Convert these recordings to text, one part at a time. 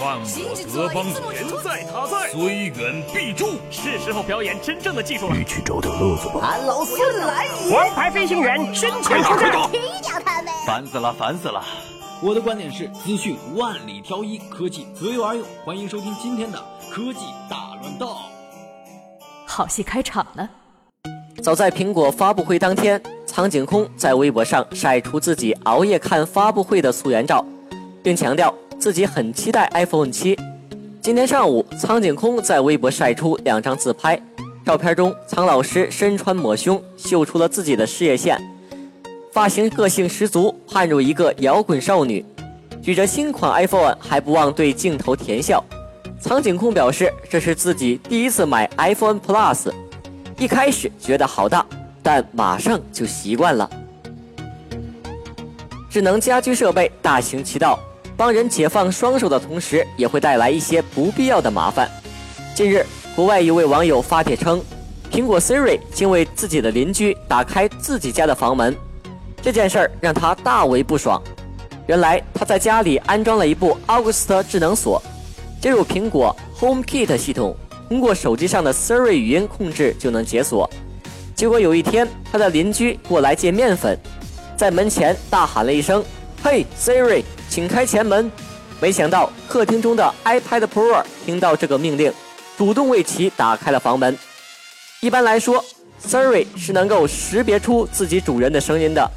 犯我德邦人在他在，虽远必诛。是时候表演真正的技术了。一起找点乐子吧。俺老孙来也！王牌飞行员身前出战，踢掉他们！烦死了，烦死了！我的观点是：资讯万里挑一，科技择优而用。欢迎收听今天的科技大乱斗。好戏开场了。早在苹果发布会当天，苍井空在微博上晒出自己熬夜看发布会的素颜照，并强调。自己很期待 iPhone 七。今天上午，苍井空在微博晒出两张自拍，照片中苍老师身穿抹胸，秀出了自己的事业线，发型个性十足，判若一个摇滚少女。举着新款 iPhone，还不忘对镜头甜笑。苍井空表示，这是自己第一次买 iPhone Plus，一开始觉得好大，但马上就习惯了。智能家居设备大行其道。帮人解放双手的同时，也会带来一些不必要的麻烦。近日，国外一位网友发帖称，苹果 Siri 竟为自己的邻居打开自己家的房门，这件事儿让他大为不爽。原来他在家里安装了一部 August 智能锁，接入苹果 HomeKit 系统，通过手机上的 Siri 语音控制就能解锁。结果有一天，他的邻居过来借面粉，在门前大喊了一声：“嘿，Siri！” 请开前门。没想到客厅中的 iPad Pro 听到这个命令，主动为其打开了房门。一般来说，Siri 是能够识别出自己主人的声音的，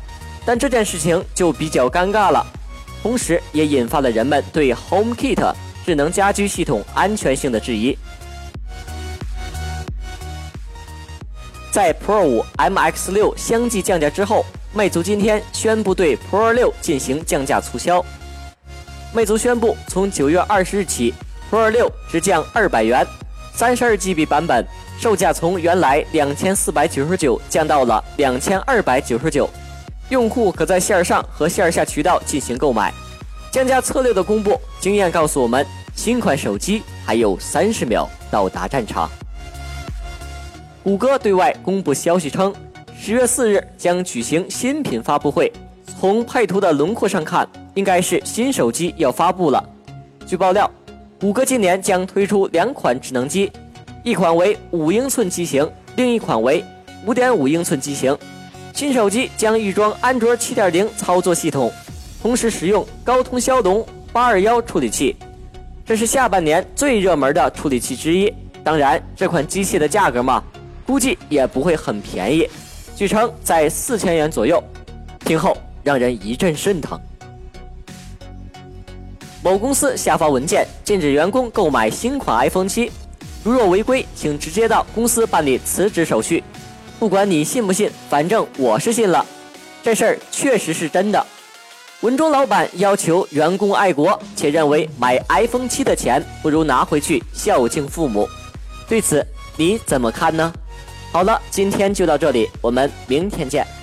但这件事情就比较尴尬了，同时也引发了人们对 HomeKit 智能家居系统安全性的质疑。在 Pro 五、MX 六相继降价之后，魅族今天宣布对 Pro 六进行降价促销。魅族宣布，从九月二十日起，Pro 六直降二百元，三十二 GB 版本售价从原来两千四百九十九降到了两千二百九十九，用户可在线上和线下渠道进行购买。降价策略的公布，经验告诉我们，新款手机还有三十秒到达战场。谷歌对外公布消息称，十月四日将举行新品发布会。从配图的轮廓上看，应该是新手机要发布了。据爆料，谷歌今年将推出两款智能机，一款为五英寸机型，另一款为五点五英寸机型。新手机将预装安卓七点零操作系统，同时使用高通骁龙八二幺处理器，这是下半年最热门的处理器之一。当然，这款机器的价格嘛，估计也不会很便宜，据称在四千元左右。听后。让人一阵肾疼。某公司下发文件，禁止员工购买新款 iPhone 七，如若违规，请直接到公司办理辞职手续。不管你信不信，反正我是信了，这事儿确实是真的。文中老板要求员工爱国，且认为买 iPhone 七的钱不如拿回去孝敬父母。对此你怎么看呢？好了，今天就到这里，我们明天见。